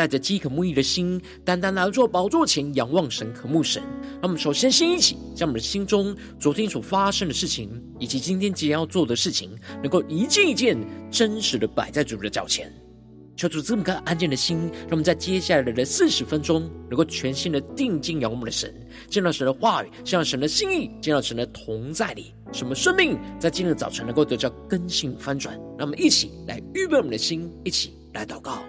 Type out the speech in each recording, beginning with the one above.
带着饥渴慕义的心，单单来到宝座前仰望神、渴慕神。那我们首先先一起将我们的心中昨天所发生的事情，以及今天即将要做的事情，能够一件一件真实的摆在主的脚前，求主这么个安静的心，让我们在接下来的四十分钟，能够全心的定睛仰望我们的神，见到神的话语，见到神的心意，见到神的同在里，什么生命在今日早晨能够得到更新翻转。让我们一起来预备我们的心，一起来祷告。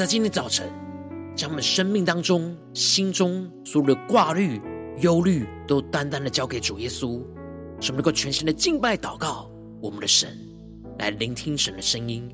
在今天早晨，将我们生命当中、心中所有的挂虑、忧虑，都单单的交给主耶稣，使我们能够全心的敬拜、祷告我们的神，来聆听神的声音。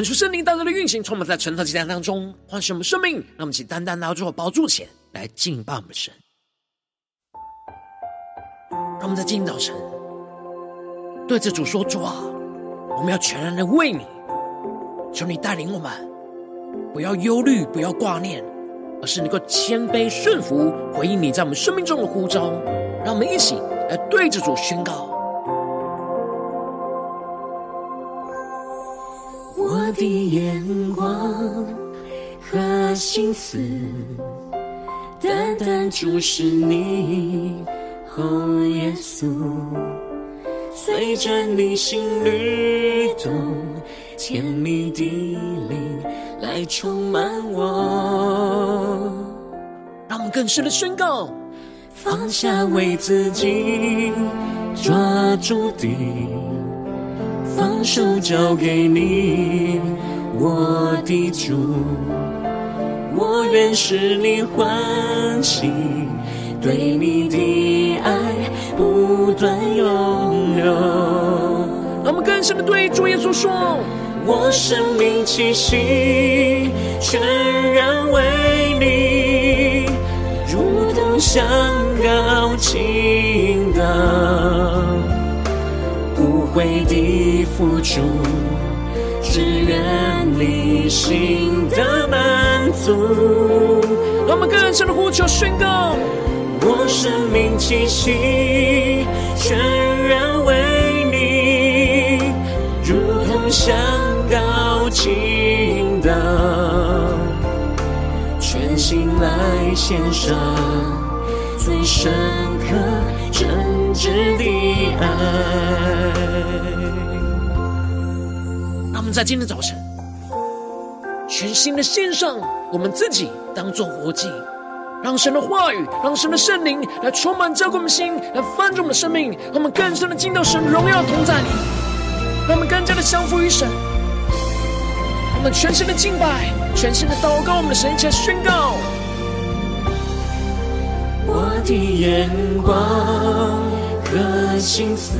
恳求圣灵当中的运行，充满在晨祷祭坛当中，唤醒我们生命。让我们请单单来到主宝座前来敬拜我们的神。让我们在今天早晨对着主说：“主啊，我们要全然的为你，求你带领我们，不要忧虑，不要挂念，而是能够谦卑顺服，回应你在我们生命中的呼召。”让我们一起来对着主宣告。的眼光和心思，单单注视你，哦，耶稣，随着你心律动，甜蜜的灵来充满我。让我们更深的宣告，放下为自己抓住的。放手交给你，我的主，我愿使你欢喜，对你的爱不断涌流。让我们更深的对主耶稣说：我生命气息全然为你，如同香膏倾倒。为的付出，只愿你心的满足。让我们更深的呼求宣告：我生命气息全然为你，如同香膏倾倒，全心来献上最深刻真挚的爱。在今天早晨，全新的献上我们自己，当作活祭，让神的话语，让神的圣灵来充满浇灌我们心，来翻转我们的生命，让我们更深的进到神荣耀同在里，让我们更加的降服于神，我们全新的敬拜，全新的祷告，我们的神前宣告：我的眼光和心思。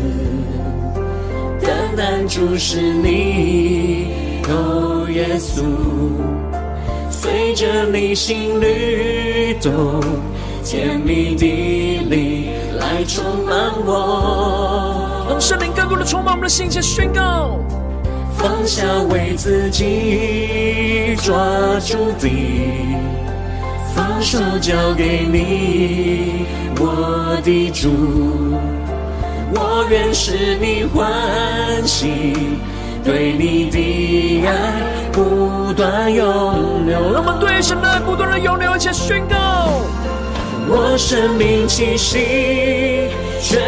单单注视你，哦，耶稣，随着你心律动，甜蜜的灵来充满我。让圣灵更多的充满我们的心，先宣告：放下为自己抓住的，放手交给你，我的主，我愿使你欢喜，对你的爱不断涌流。让我们对神的爱不断的涌流，一起宣告：我生命气息全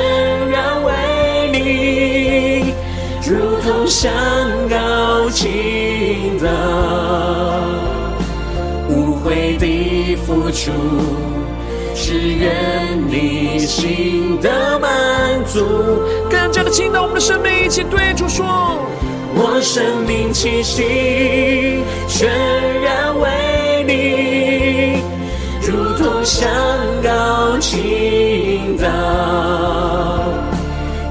然为你，如同香膏倾倒，付出。只愿你心的满足，更加的倾倒我们的生命，一起对主说：我生命气息全然为你，如同香膏倾倒，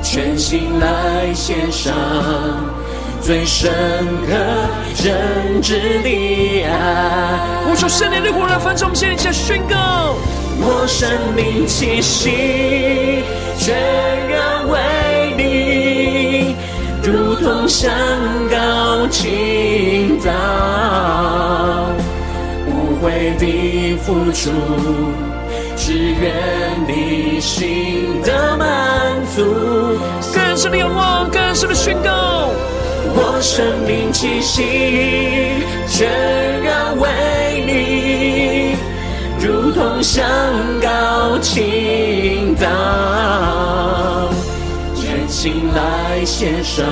全心来献上最深刻真挚的爱。无数圣灵的火热焚烧，我们现在宣告。我生命气息全然为你，如同香膏倾倒，无悔的付出，只愿你心的满足。更深的仰望，更深的宣告。我生命气息全然为你。如同香膏倾倒，全心来献上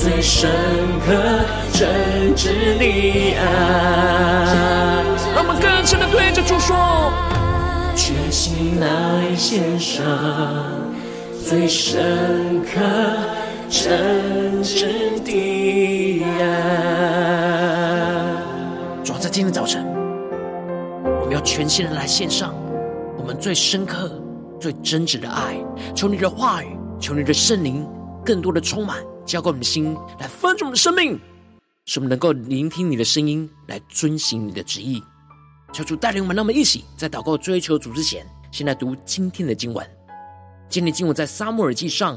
最深刻真挚的爱。让我们更深的对着主说：全心来献上最深刻真挚的爱。主要在今天早晨。我们要全心的来献上我们最深刻、最真挚的爱，求你的话语，求你的圣灵，更多的充满，浇灌我们的心，来分盛我们的生命，使我们能够聆听你的声音，来遵行你的旨意。求主带领我们，让我们一起在祷告追求主之前，先来读今天的经文。今天经文在撒母耳记上。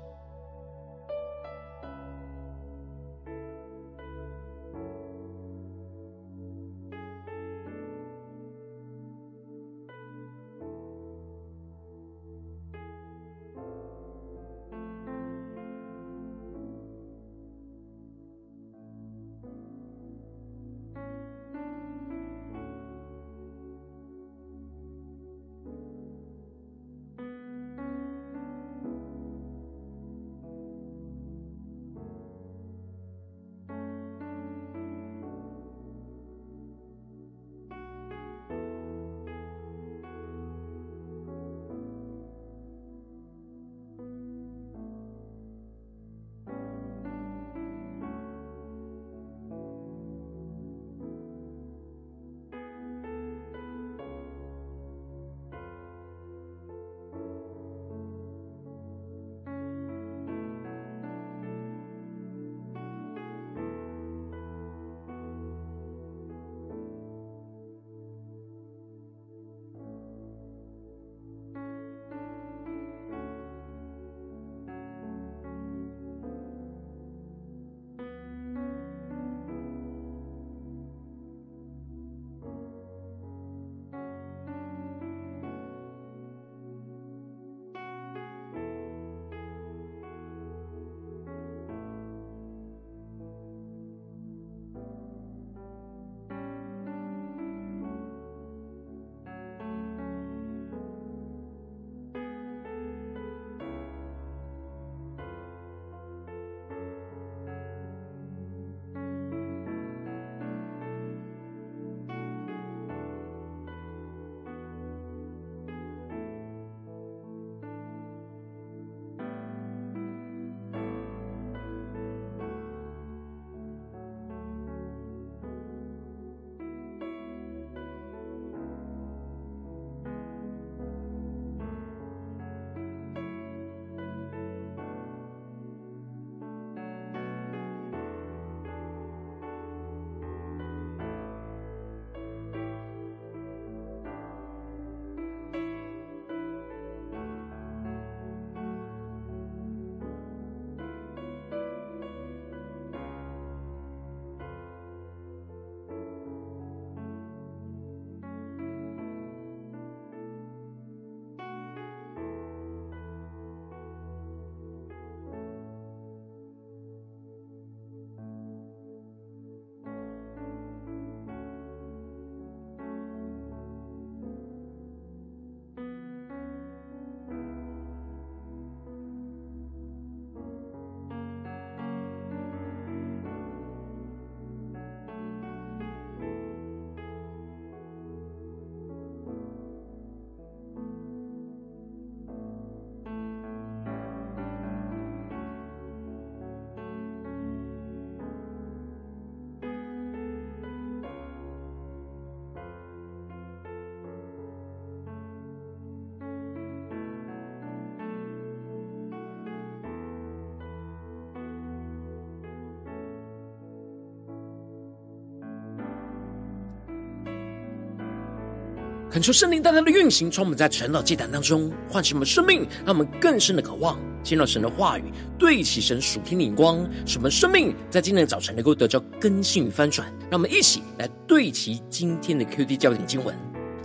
恳求圣灵大大的运行，充满在晨祷祭坛当中，唤醒我们生命，让我们更深的渴望见到神的话语，对齐神属天的眼光，使我们生命在今天的早晨能够得到更新与翻转。让我们一起来对齐今天的 QD 焦点经文，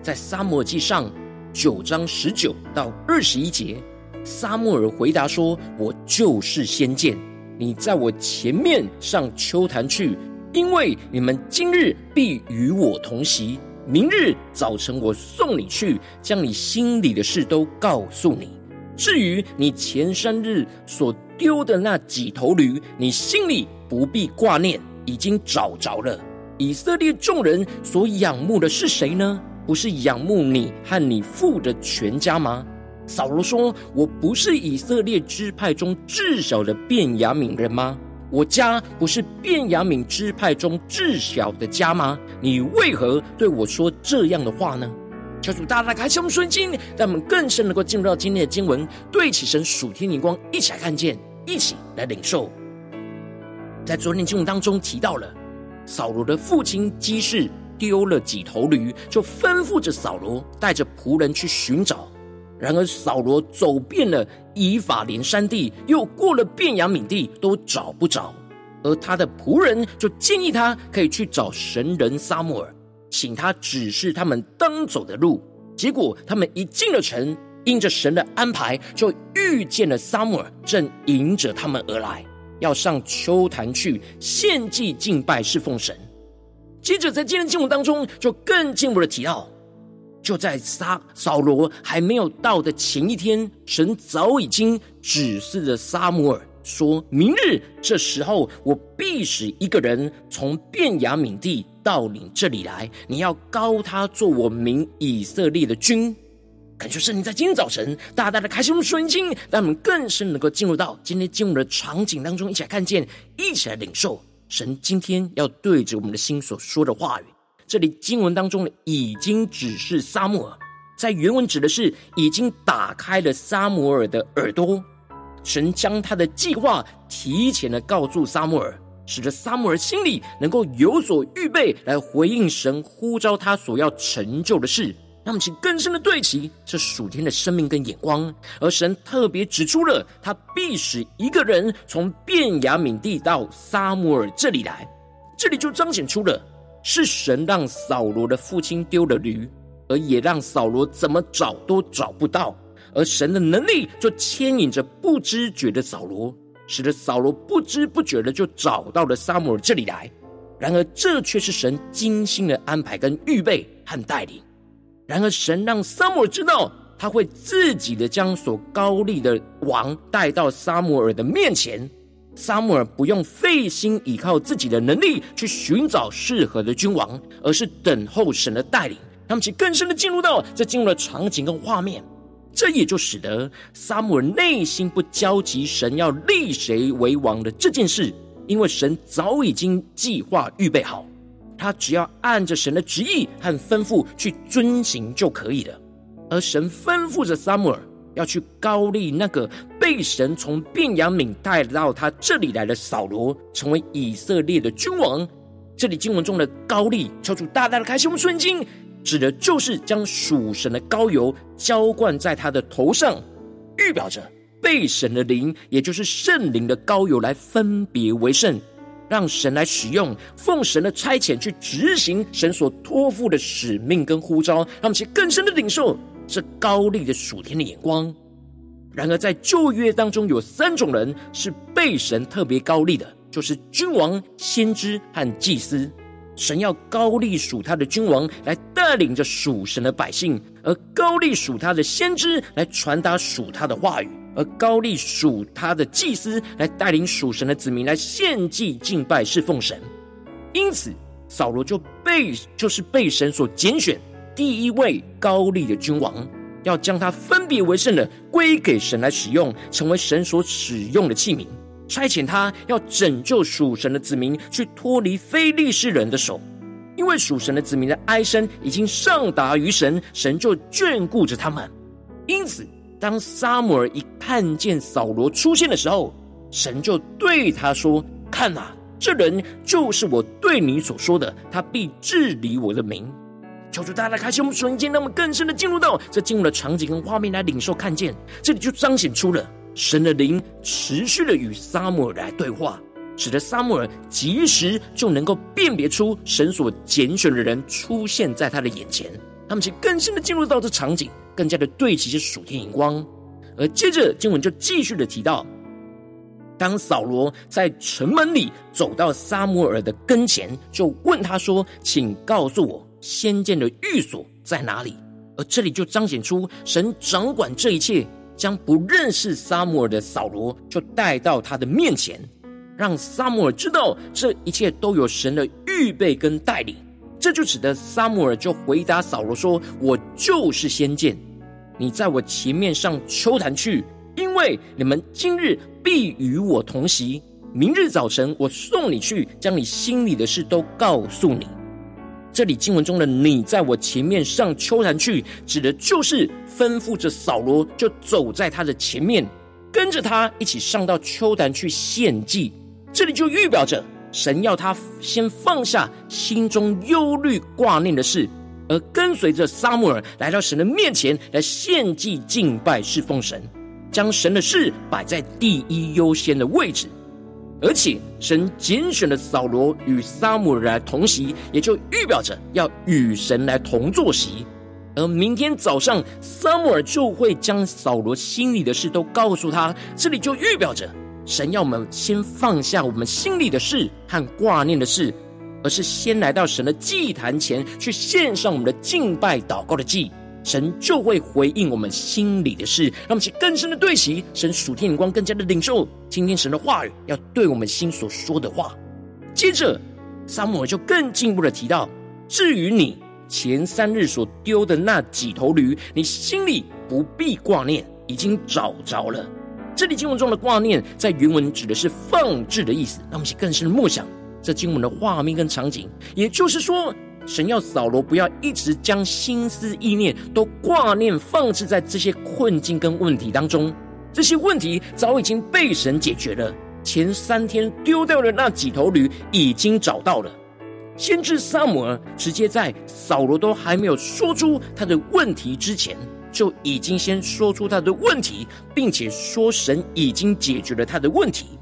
在撒母耳记上九章十九到二十一节，撒母耳回答说：“我就是先见，你在我前面上丘坛去，因为你们今日必与我同席。”明日早晨，我送你去，将你心里的事都告诉你。至于你前三日所丢的那几头驴，你心里不必挂念，已经找着了。以色列众人所仰慕的是谁呢？不是仰慕你和你父的全家吗？扫罗说：“我不是以色列支派中至小的便雅悯人吗？”我家不是便雅敏支派中至小的家吗？你为何对我说这样的话呢？求主大大开启我们的心，让我们更深能够进入到今天的经文，对起神属天灵光，一起来看见，一起来领受。在昨天经文当中提到了扫罗的父亲基士丢了几头驴，就吩咐着扫罗带着仆人去寻找。然而扫罗走遍了以法莲山地，又过了便雅悯地，都找不着。而他的仆人就建议他可以去找神人撒母耳，请他指示他们当走的路。结果他们一进了城，因着神的安排，就遇见了撒母耳，正迎着他们而来，要上丘坛去献祭敬拜侍奉神。接着在今天经文当中，就更进一步的提到。就在撒扫罗还没有到的前一天，神早已经指示着撒母耳，说明日这时候，我必使一个人从便雅悯地到你这里来，你要膏他做我民以色列的君。感谢圣灵在今天早晨大大的开启我们属灵经，让我们更深能够进入到今天进入的场景当中，一起来看见，一起来领受神今天要对着我们的心所说的话语。这里经文当中的已经指示撒母耳，在原文指的是已经打开了撒母耳的耳朵，神将他的计划提前的告诉撒母耳，使得撒母耳心里能够有所预备，来回应神呼召他所要成就的事。那么请更深的对齐这属天的生命跟眼光，而神特别指出了他必使一个人从便雅悯地到撒母耳这里来，这里就彰显出了。是神让扫罗的父亲丢了驴，而也让扫罗怎么找都找不到，而神的能力就牵引着不知觉的扫罗，使得扫罗不知不觉的就找到了撒母耳这里来。然而这却是神精心的安排跟预备和带领。然而神让撒母耳知道，他会自己的将所高立的王带到撒母耳的面前。撒母耳不用费心依靠自己的能力去寻找适合的君王，而是等候神的带领，他们其更深的进入到这进入了场景跟画面，这也就使得撒母耳内心不焦急神要立谁为王的这件事，因为神早已经计划预备好，他只要按着神的旨意和吩咐去遵行就可以了。而神吩咐着撒母耳。要去膏立那个被神从便雅悯带到他这里来的扫罗，成为以色列的君王。这里经文中的膏立，敲出大大的开心我们瞬间，指的就是将属神的膏油浇灌在他的头上，预表着被神的灵，也就是圣灵的膏油来分别为圣，让神来使用，奉神的差遣去执行神所托付的使命跟呼召，让我们去更深的领受。是高丽的属天的眼光。然而，在旧约当中，有三种人是被神特别高丽的，就是君王、先知和祭司。神要高丽属他的君王来带领着属神的百姓，而高丽属他的先知来传达属他的话语，而高丽属他的祭司来带领属神的子民来献祭敬拜侍奉神。因此，扫罗就被就是被神所拣选。第一位膏立的君王，要将他分别为圣的归给神来使用，成为神所使用的器皿。差遣他要拯救属神的子民，去脱离非利士人的手。因为属神的子民的哀声已经上达于神，神就眷顾着他们。因此，当撒母耳一看见扫罗出现的时候，神就对他说：“看啊，这人就是我对你所说的，他必治理我的民。”求主大家开启我们瞬间，让我们更深的进入到这进入的场景跟画面来领受看见，这里就彰显出了神的灵持续的与撒母耳来对话，使得撒母耳及时就能够辨别出神所拣选的人出现在他的眼前。他们其更深的进入到这场景，更加的对齐这属天眼光。而接着经文就继续的提到，当扫罗在城门里走到撒母耳的跟前，就问他说：“请告诉我，先见的寓所在哪里？”而这里就彰显出神掌管这一切，将不认识撒母耳的扫罗就带到他的面前，让撒母耳知道这一切都有神的预备跟带领。这就使得撒母耳就回答扫罗说：“我就是先见，你在我前面上秋坛去，因为你们今日必与我同席。明日早晨我送你去，将你心里的事都告诉你。”这里经文中的“你在我前面上丘坛去”，指的就是吩咐着扫罗就走在他的前面，跟着他一起上到丘坛去献祭。这里就预表着。神要他先放下心中忧虑挂念的事，而跟随着撒母耳来到神的面前来献祭敬拜侍奉神，将神的事摆在第一优先的位置。而且神拣选了扫罗与撒母耳来同席，也就预表着要与神来同坐席。而明天早上撒母耳就会将扫罗心里的事都告诉他，这里就预表着。神要我们先放下我们心里的事和挂念的事，而是先来到神的祭坛前去献上我们的敬拜祷告的祭，神就会回应我们心里的事，让我们去更深的对齐神属天眼光，更加的领受今天神的话语要对我们心所说的话。接着，撒母耳就更进一步的提到：至于你前三日所丢的那几头驴，你心里不必挂念，已经找着了。这里经文中的挂念，在原文指的是放置的意思。让我们去更深的默想这经文的画面跟场景。也就是说，神要扫罗不要一直将心思意念都挂念放置在这些困境跟问题当中。这些问题早已经被神解决了。前三天丢掉的那几头驴已经找到了。先知撒母耳直接在扫罗都还没有说出他的问题之前。就已经先说出他的问题，并且说神已经解决了他的问题，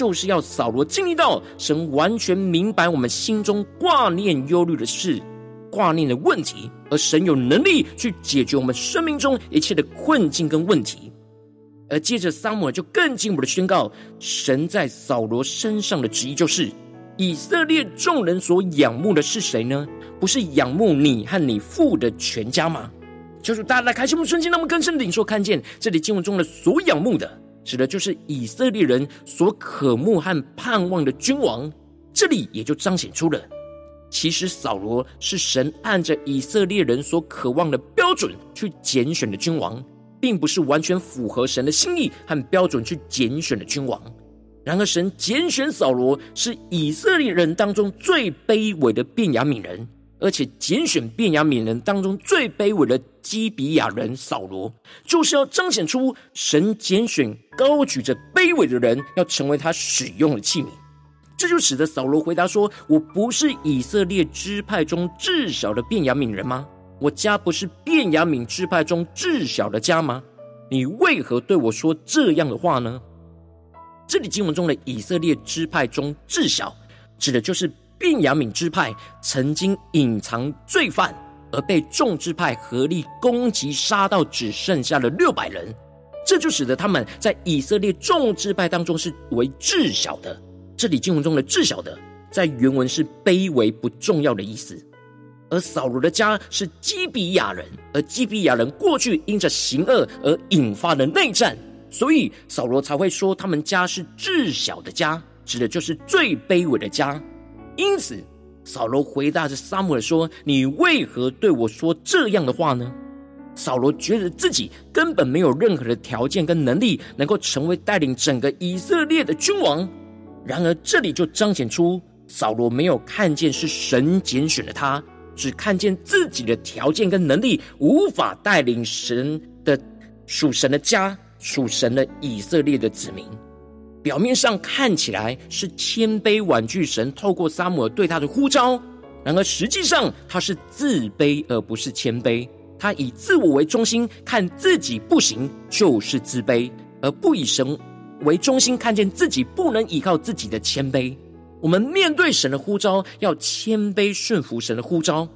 就是要扫罗经历到神完全明白我们心中挂念忧虑的事、挂念的问题，而神有能力去解决我们生命中一切的困境跟问题。而接着撒母耳就更进一步的宣告，神在扫罗身上的旨意就是，以色列众人所仰慕的是谁呢？不是仰慕你和你父的全家吗？求主大家来开启我们瞬间，让我们更深的领受看见这里经文中的所仰慕的，指的就是以色列人所渴慕和盼望的君王。这里也就彰显出了，其实扫罗是神按着以色列人所渴望的标准去拣选的君王，并不是完全符合神的心意和标准去拣选的君王。然而，神拣选扫罗是以色列人当中最卑微的便雅悯人。而且拣选便雅悯人当中最卑微的基比亚人扫罗，就是要彰显出神拣选高举着卑微的人，要成为他使用的器皿。这就使得扫罗回答说：“我不是以色列支派中至小的便雅悯人吗？我家不是便雅悯支派中至小的家吗？你为何对我说这样的话呢？”这里经文中的以色列支派中至小，指的就是。便雅敏支派曾经隐藏罪犯，而被众支派合力攻击，杀到只剩下了六百人，这就使得他们在以色列众支派当中是为至小的。这里经文中的“至小的”在原文是卑微不重要的意思。而扫罗的家是基比亚人，而基比亚人过去因着行恶而引发的内战，所以扫罗才会说他们家是至小的家，指的就是最卑微的家。因此，扫罗回答着撒母耳说：“你为何对我说这样的话呢？”扫罗觉得自己根本没有任何的条件跟能力，能够成为带领整个以色列的君王。然而，这里就彰显出扫罗没有看见是神拣选了他，只看见自己的条件跟能力无法带领神的属神的家、属神的以色列的子民。表面上看起来是谦卑婉拒神透过撒母耳对他的呼召，然而实际上他是自卑而不是谦卑。他以自我为中心，看自己不行就是自卑，而不以神为中心，看见自己不能依靠自己的谦卑。我们面对神的呼召，要谦卑顺服神的呼召，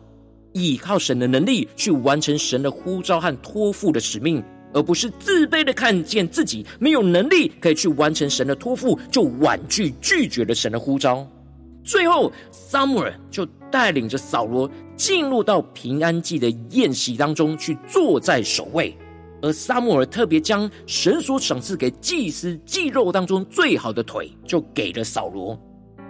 依靠神的能力去完成神的呼召和托付的使命，而不是自卑的看见自己没有能力可以去完成神的托付，就婉拒拒绝了神的呼召。最后，撒母耳就带领着扫罗进入到平安祭的宴席当中去，坐在首位。而撒母耳特别将神所赏赐给祭司祭肉当中最好的腿，就给了扫罗。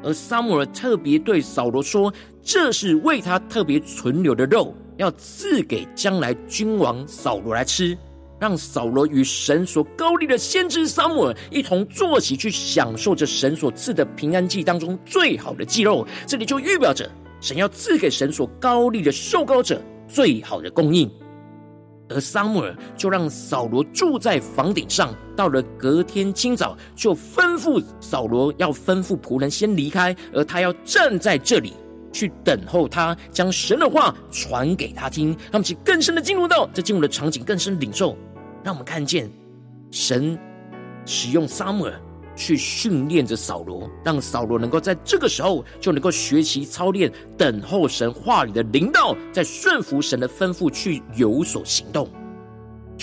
而撒母耳特别对扫罗说：“这是为他特别存留的肉，要赐给将来君王扫罗来吃。”让扫罗与神所膏立的先知撒母耳一同坐席，去享受着神所赐的平安祭当中最好的祭肉。这里就预表着神要赐给神所膏立的受膏者最好的供应。而撒母耳就让扫罗住在房顶上。到了隔天清早，就吩咐扫罗要吩咐仆人先离开，而他要站在这里去等候他，将神的话传给他听。让我们更深的进入到这进入的场景，更深领受。让我们看见神使用撒母耳去训练着扫罗，让扫罗能够在这个时候就能够学习操练，等候神话语的灵道，在顺服神的吩咐去有所行动。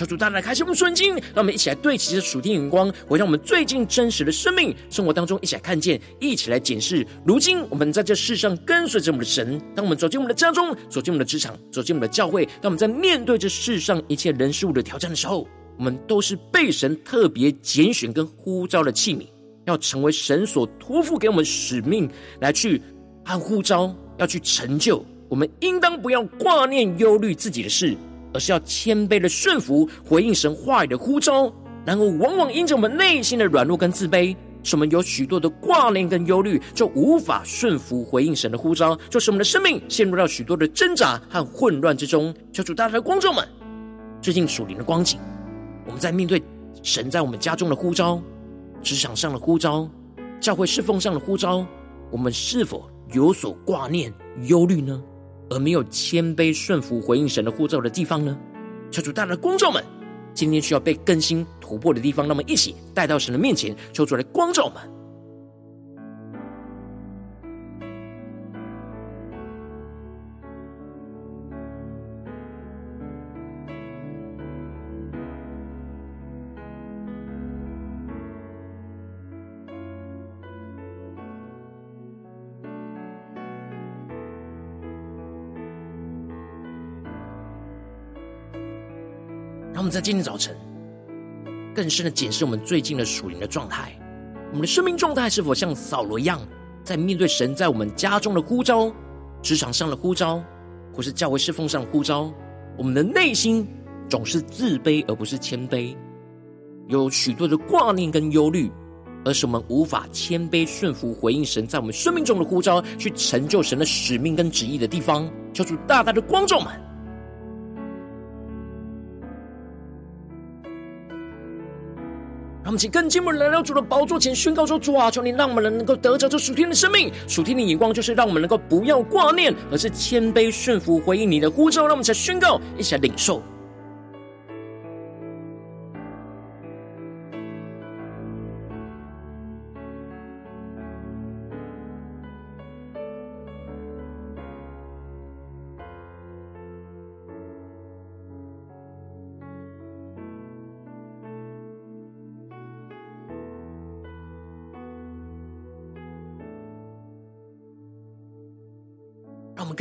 求主大大开启我们顺经，让我们一起来对齐这属天眼光，回到我们最近真实的生命生活当中，一起来看见，一起来检视。如今我们在这世上跟随着我们的神，当我们走进我们的家中，走进我们的职场，走进我们的教会，当我们在面对这世上一切人事物的挑战的时候，我们都是被神特别拣选跟呼召的器皿，要成为神所托付给我们使命，来去按呼召要去成就。我们应当不要挂念忧虑自己的事。而是要谦卑的顺服，回应神话语的呼召。然而，往往因着我们内心的软弱跟自卑，使我们有许多的挂念跟忧虑，就无法顺服回应神的呼召，就使我们的生命陷入到许多的挣扎和混乱之中。求主大家的光照们，最近属灵的光景，我们在面对神在我们家中的呼召、职场上的呼召、教会侍奉上的呼召，我们是否有所挂念、忧虑呢？而没有谦卑顺服回应神的呼召的地方呢？求主大的光照们，今天需要被更新突破的地方，那么一起带到神的面前，求主来光照们。在今天早晨更深的检视我们最近的属灵的状态，我们的生命状态是否像扫罗一样，在面对神在我们家中的呼召、职场上的呼召，或是教会侍奉上的呼召，我们的内心总是自卑而不是谦卑，有许多的挂念跟忧虑，而是我们无法谦卑顺服回应神在我们生命中的呼召，去成就神的使命跟旨意的地方，求主大大的光照们。们请更进一步来到主的宝座前，宣告说：“主啊，求你让我们能够得着这属天的生命。属天的眼光就是让我们能够不要挂念，而是谦卑顺服，回应你的呼召。让我们才宣告，一起来领受。”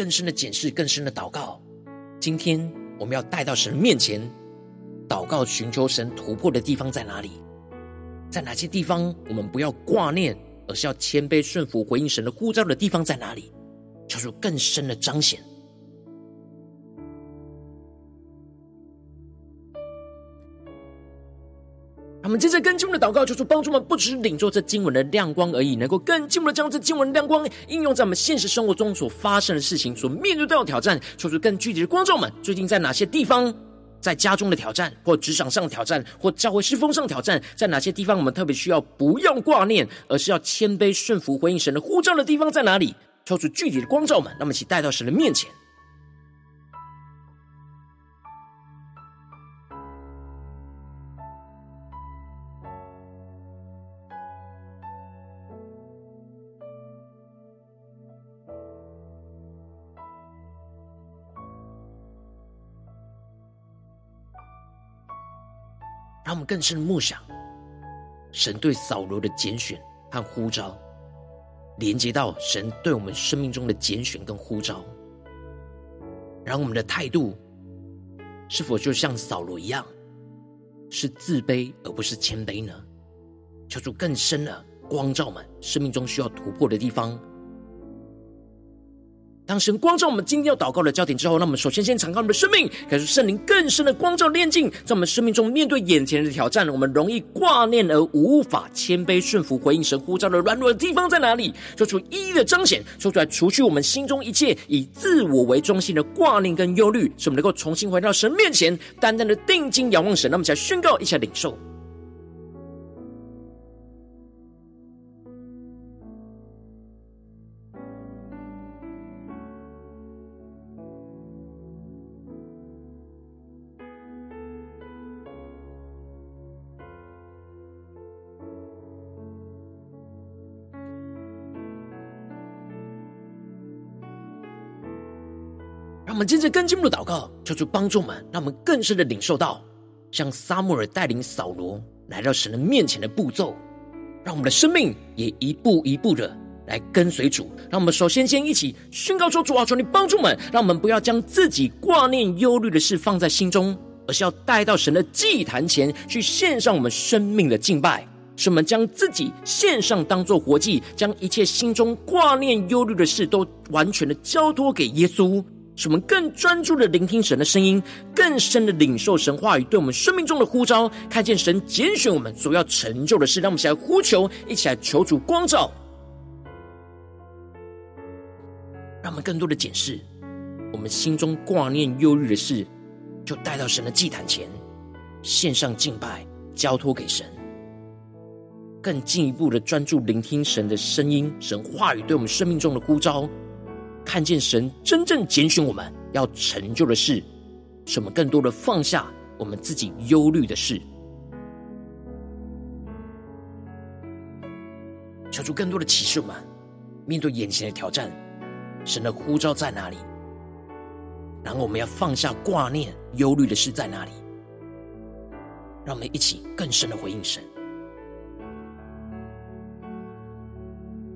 更深的检视，更深的祷告。今天我们要带到神面前祷告，寻求神突破的地方在哪里？在哪些地方我们不要挂念，而是要谦卑顺服回应神的呼召的地方在哪里？求主更深的彰显。我们接着跟进一步的祷告，求主帮助我们，不只是领受这经文的亮光而已，能够更进一步的将这经文的亮光应用在我们现实生活中所发生的事情、所面对到的挑战。求主更具体的光照们，最近在哪些地方，在家中的挑战，或职场上的挑战，或教会侍奉上的挑战，在哪些地方我们特别需要不要挂念，而是要谦卑顺服回应神的呼召的地方在哪里？抽出具体的光照们，让我们一起带到神的面前。让我们更深的默想，神对扫罗的拣选和呼召，连接到神对我们生命中的拣选跟呼召。然后我们的态度是否就像扫罗一样，是自卑而不是谦卑呢？求主更深的光照们生命中需要突破的地方。当神光照我们今天要祷告的焦点之后，那我们首先先敞开我们的生命，感受圣灵更深的光照炼净，在我们生命中面对眼前的挑战，我们容易挂念而无法谦卑顺服回应神呼召的软弱的地方在哪里？做出一一的彰显，说出来除去我们心中一切以自我为中心的挂念跟忧虑，使我们能够重新回到神面前，单单的定睛仰望神。那么，才宣告一下领受。让我们接着更进一步的祷告，求主帮助我们，让我们更深的领受到，像撒母耳带领扫罗来到神的面前的步骤，让我们的生命也一步一步的来跟随主。让我们首先先一起宣告说：主啊，求你帮助们，让我们不要将自己挂念忧虑的事放在心中，而是要带到神的祭坛前去献上我们生命的敬拜。使我们将自己献上当做活祭，将一切心中挂念忧虑的事都完全的交托给耶稣。使我们更专注的聆听神的声音，更深的领受神话语对我们生命中的呼召，看见神拣选我们所要成就的事，让我们一起来呼求，一起来求主光照，让我们更多的检视我们心中挂念忧虑的事，就带到神的祭坛前，献上敬拜，交托给神，更进一步的专注聆听神的声音，神话语对我们生命中的呼召。看见神真正拣选我们要成就的事，什么更多的放下我们自己忧虑的事，求出更多的启示我们面对眼前的挑战，神的呼召在哪里？然后我们要放下挂念忧虑的事在哪里？让我们一起更深的回应神。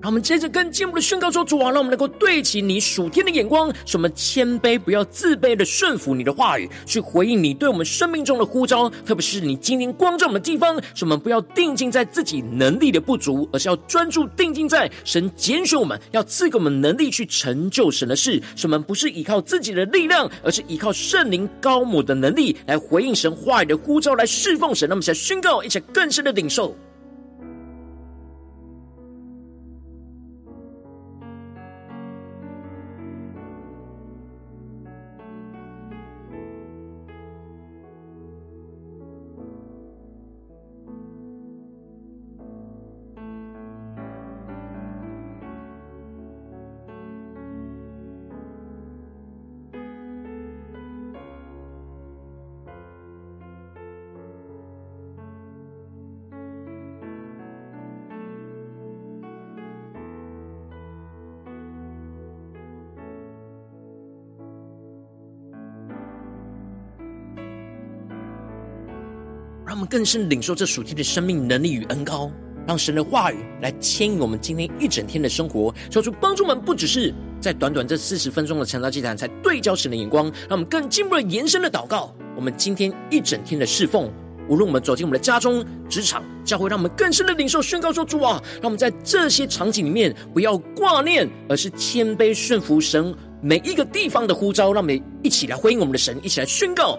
让我们接着更进一步的宣告说：“主啊，让我们能够对齐你属天的眼光，什么谦卑，不要自卑的顺服你的话语，去回应你对我们生命中的呼召。特别是你今天光照我们的地方，使我们不要定睛在自己能力的不足，而是要专注定睛在神拣选我们，要赐给我们能力去成就神的事。使我们不是依靠自己的力量，而是依靠圣灵膏抹的能力来回应神话语的呼召，来侍奉神。那么，想宣告，一起更深的领受。”更深领受这属天的生命能力与恩膏，让神的话语来牵引我们今天一整天的生活，求主帮助我们，不只是在短短这四十分钟的晨祷祭坛才对焦神的眼光，让我们更进一步的延伸的祷告。我们今天一整天的侍奉，无论我们走进我们的家中、职场、教会，让我们更深的领受宣告说：主啊，让我们在这些场景里面不要挂念，而是谦卑顺服神每一个地方的呼召，让我们一起来回应我们的神，一起来宣告。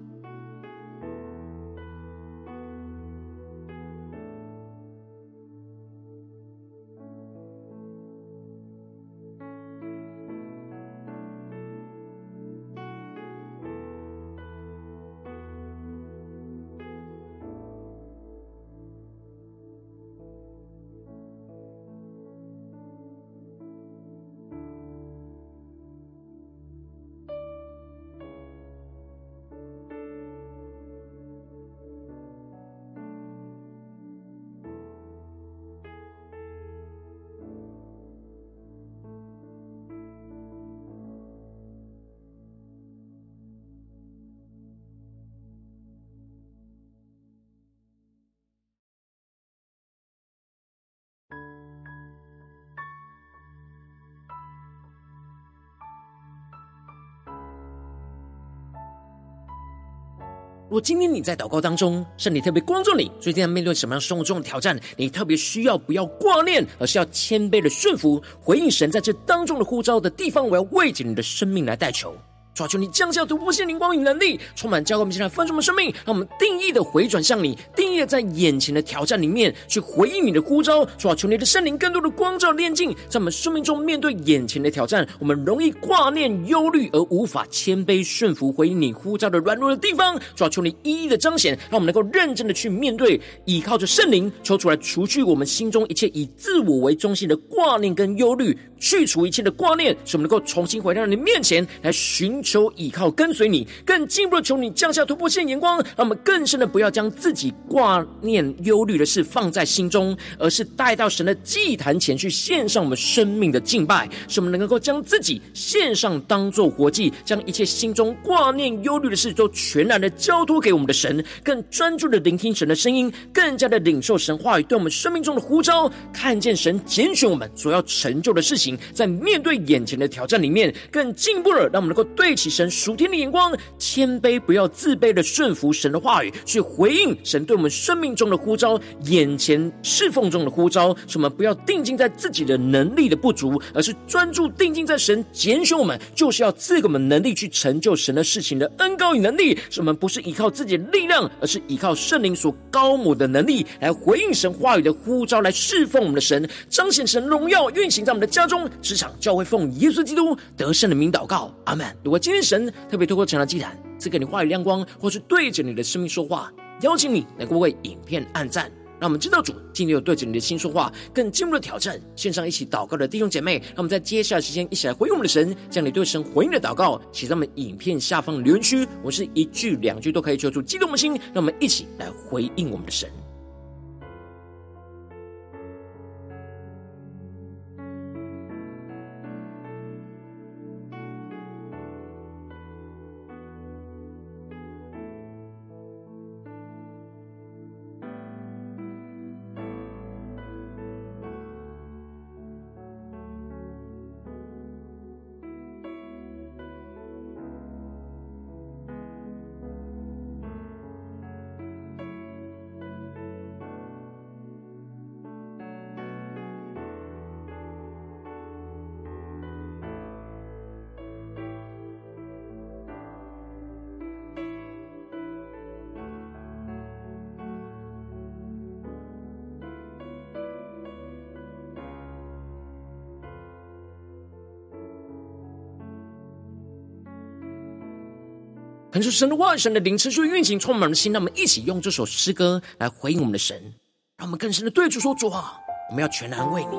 如果今天你在祷告当中，圣灵特别关注你，最近要面对什么样生活中的挑战？你特别需要不要挂念，而是要谦卑的顺服，回应神在这当中的呼召的地方。我要为着你的生命来代求。抓住你降下突破性灵光与能力，充满教会，我们现在丰盛的生命，让我们定义的回转向你，定义在眼前的挑战里面去回应你的呼召。抓住你的圣灵更多的光照炼净，在我们生命中面对眼前的挑战，我们容易挂念忧虑而无法谦卑顺服回应你呼召的软弱的地方。抓住你一一的彰显，让我们能够认真的去面对，依靠着圣灵抽出来，除去我们心中一切以自我为中心的挂念跟忧虑，去除一切的挂念，使我们能够重新回到你面前来寻。求依靠跟随你，更进一步的求你降下突破性眼光，让我们更深的不要将自己挂念忧虑的事放在心中，而是带到神的祭坛前去献上我们生命的敬拜，使我们能够将自己献上当做活祭，将一切心中挂念忧虑的事都全然的交托给我们的神，更专注的聆听神的声音，更加的领受神话语对我们生命中的呼召，看见神拣选我们所要成就的事情，在面对眼前的挑战里面，更进一步的让我们能够对。起神属天的眼光，谦卑不要自卑的顺服神的话语，去回应神对我们生命中的呼召，眼前侍奉中的呼召。使我们不要定睛在自己的能力的不足，而是专注定睛在神拣选我们，就是要赐给我们能力去成就神的事情的恩膏与能力。使我们不是依靠自己的力量，而是依靠圣灵所高抹的能力，来回应神话语的呼召，来侍奉我们的神，彰显神荣耀，运行在我们的家中、职场、教会，奉耶稣基督得胜的名祷告，阿门。如果今天神特别透过成了祭坛赐给你话语亮光，或是对着你的生命说话，邀请你能够为影片按赞，让我们知道主今天有对着你的心说话，更进一步的挑战。线上一起祷告的弟兄姐妹，让我们在接下来时间一起来回应我们的神，将你对神回应的祷告写在我们影片下方的留言区。我是一句两句都可以求出激动的心，让我们一起来回应我们的神。恳求神的话语，神的灵持续运行，充满我们的心。让我们一起用这首诗歌来回应我们的神，让我们更深的对主说：主啊，我们要全然为你。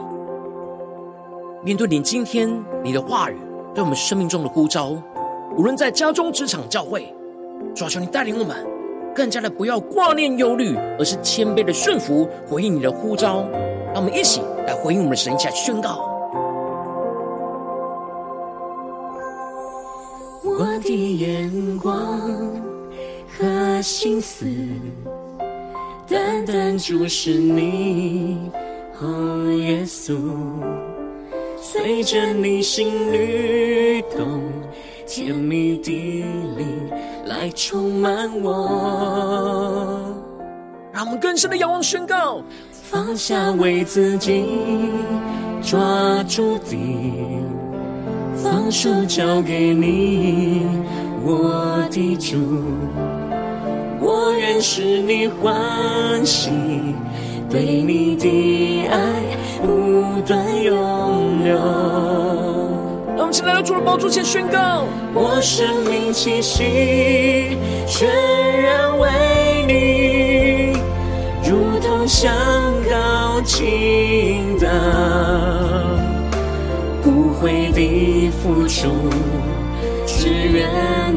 面对你今天你的话语对我们生命中的呼召，无论在家中、职场、教会，主啊，求你带领我们，更加的不要挂念忧虑，而是谦卑的顺服，回应你的呼召。让我们一起来回应我们的神，一起来宣告。我的眼光和心思，单单注视你，哦，耶稣，随着你心律动，甜蜜的灵来充满我。让我们更深的仰望宣告，放下为自己抓住的，放手交给你，我的主。我愿使你欢喜，对你的爱不断永留。让我们起来到主的宝座前宣告：我生命气息全然为你，如同香膏倾倒，悔的付出。只愿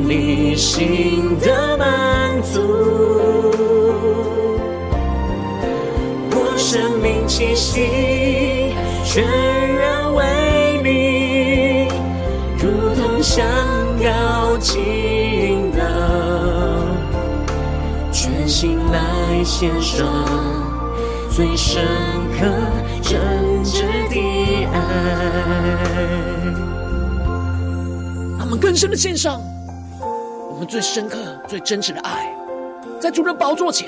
你心的满足，我生命气息全然为你，如同香膏倾倒，全心来献上最深刻真挚的爱。更深的献上，我们最深刻、最真挚的爱，在主的宝座前，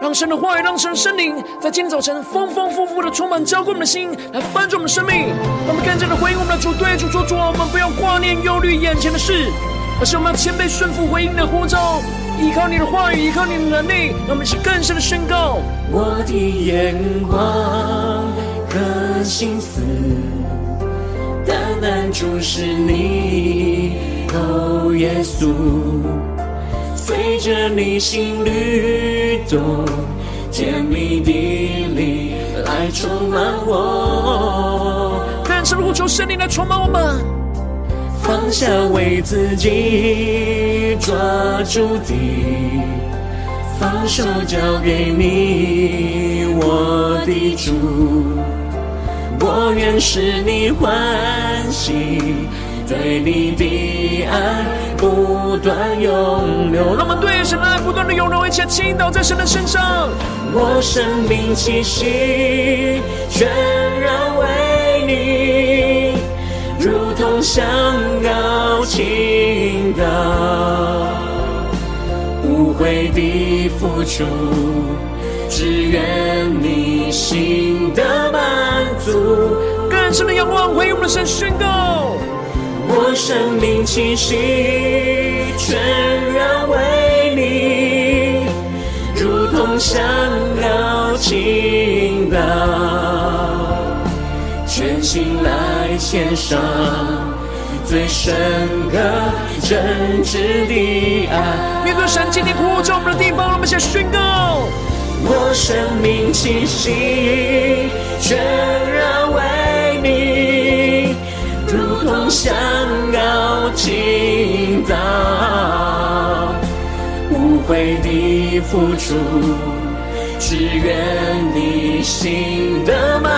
让神的话语，让神的圣灵，在今天早晨丰丰富富的充满，浇灌我们的心，来翻转我们的生命。让我们更加的回应我们的主，对主说：主，我们不要挂念、忧虑眼前的事，而是我们要谦卑顺服，回应的呼召，依靠你的话语，依靠你的能力。让我们去更深的宣告：我的眼光和心思。单单注视你，哦，耶稣，随着你心律动，甜蜜来充满我。更深的呼求，圣灵来充满我们，放下为自己抓住的，放手交给你，我的主。我愿使你欢喜，对你的爱不断永留。让我们对神的爱不断的永留，一切倾倒在神的身上。我生命气息全然为你，如同香膏倾倒，无悔的付出。只愿你心得满，更深的仰望，回应我们的神宣告。我生命气息全然为你，如同香膏倾倒，全心来献上最深刻真挚的爱。面对神今天呼召我们的地方，让我们先宣告。我生命气息全然为同香膏倾倒，无悔的付出，只愿你心的满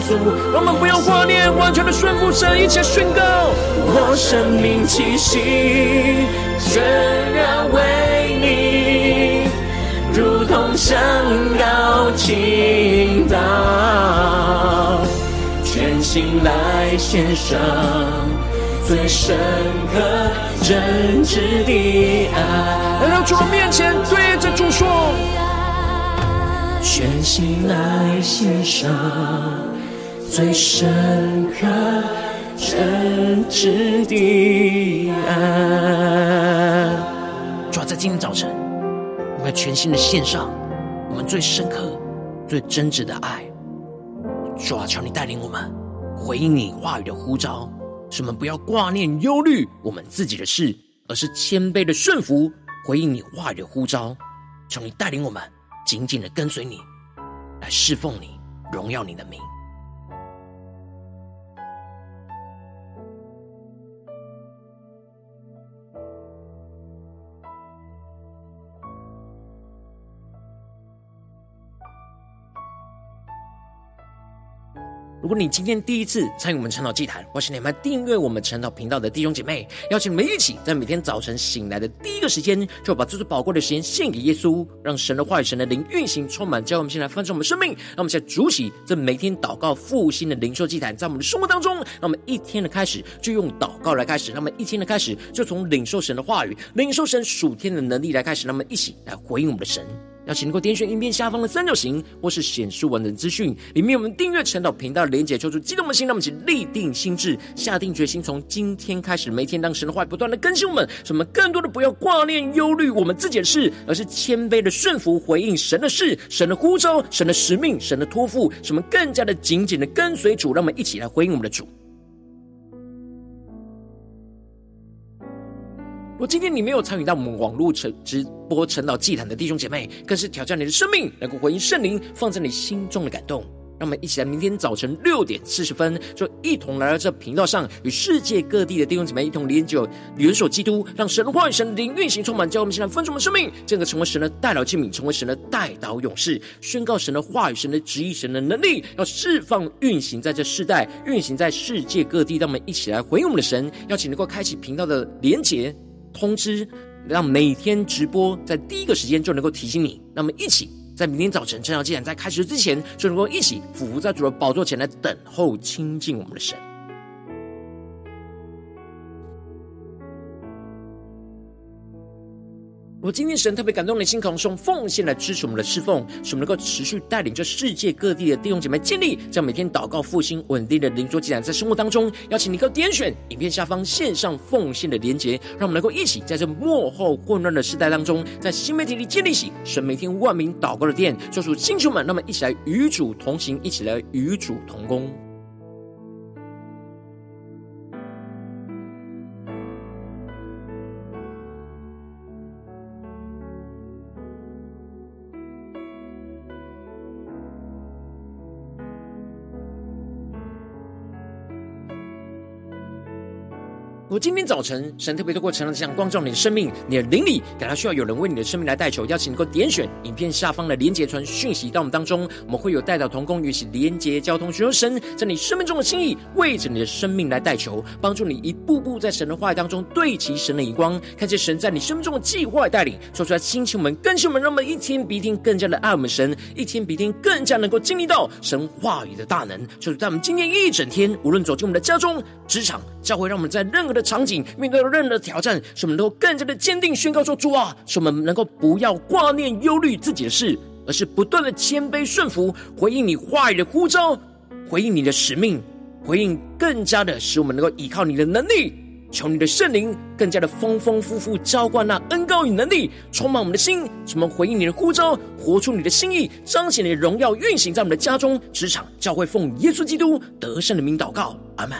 足。我们不要挂念，完全的顺服神，一切宣告。我生命气息全然为你。如同香膏倾倒，全心来献上最深刻真挚的爱。来到主面前，对着主说：全心来献上最深刻真挚的爱。主要在今天早晨。我们要全心的献上我们最深刻、最真挚的爱。主啊，求你带领我们回应你话语的呼召，使我们不要挂念、忧虑我们自己的事，而是谦卑的顺服，回应你话语的呼召。求你带领我们紧紧的跟随你，来侍奉你，荣耀你的名。如果你今天第一次参与我们晨祷祭坛，或是你们订阅我们晨祷频道的弟兄姐妹，邀请你们一起在每天早晨醒来的第一个时间，就把这最宝贵的时间献给耶稣，让神的话语、神的灵运行充满，教我们先来翻转我们生命。让我们现在主起这每天祷告复兴的灵兽祭坛，在我们的生活当中，让我们一天的开始就用祷告来开始，让我们一天的开始就从领受神的话语、领受神属天的能力来开始，让我们一起来回应我们的神。邀请能够点选影片下方的三角形，或是显示完整资讯，里面我们订阅晨祷频道的连结，求主激动的心，让我们一起立定心志，下定决心，从今天开始，每天让神的话不断的更新我们，使我们更多的不要挂念忧虑我们自己的事，而是谦卑的顺服回应神的事、神的呼召、神的使命、神的托付，使我们更加的紧紧的跟随主，让我们一起来回应我们的主。如果今天你没有参与到我们网络成直播成祷祭坛的弟兄姐妹，更是挑战你的生命，能够回应圣灵放在你心中的感动。让我们一起来，明天早晨六点四十分，就一同来到这频道上，与世界各地的弟兄姐妹一同联结、联手基督，让神的话语、神的灵运行充满，叫我们现在分盛我们生命，这个成为神的代祷器皿，成为神的代祷勇士，宣告神的话语、神的旨意、神的能力，要释放运行在这世代，运行在世界各地。让我们一起来回应我们的神，邀请能够开启频道的连结。通知，让每天直播在第一个时间就能够提醒你。那么，一起在明天早晨晨祷祭坛在开始之前，就能够一起俯伏在主的宝座前来等候亲近我们的神。如果今天神特别感动的心，可能是用奉献来支持我们的侍奉，使我们能够持续带领着世界各地的弟兄姐妹建立这样每天祷告复兴稳定的灵桌祭坛，在生活当中，邀请你能够点选影片下方线上奉献的连结，让我们能够一起在这幕后混乱的时代当中，在新媒体里建立起神每天万名祷告的殿，做出星球们，那么一起来与主同行，一起来与主同工。我今天早晨，神特别透过晨祷这样光照你的生命，你的灵里感到需要有人为你的生命来代求，邀请能够点选影片下方的连结传讯息到我们当中，我们会有代祷同工与其连结交通，寻求神在你生命中的心意，为着你的生命来代求，帮助你一步步在神的话语当中对齐神的眼光，看见神在你生命中的计划带领，说出来兴起我们更新我们，让我们一天比一天更加的爱我们神，一天比一天更加能够经历到神话语的大能，就是在我们今天一整天，无论走进我们的家中、职场、教会，让我们在任何的的场景面对任何的挑战，使我们能够更加的坚定宣告说：“主啊，使我们能够不要挂念忧虑自己的事，而是不断的谦卑顺服，回应你话语的呼召，回应你的使命，回应更加的使我们能够依靠你的能力，求你的圣灵更加的丰丰富富浇灌那恩膏与能力，充满我们的心，使我们回应你的呼召，活出你的心意，彰显你的荣耀，运行在我们的家中、职场、教会，奉耶稣基督得胜的名祷告，阿门。”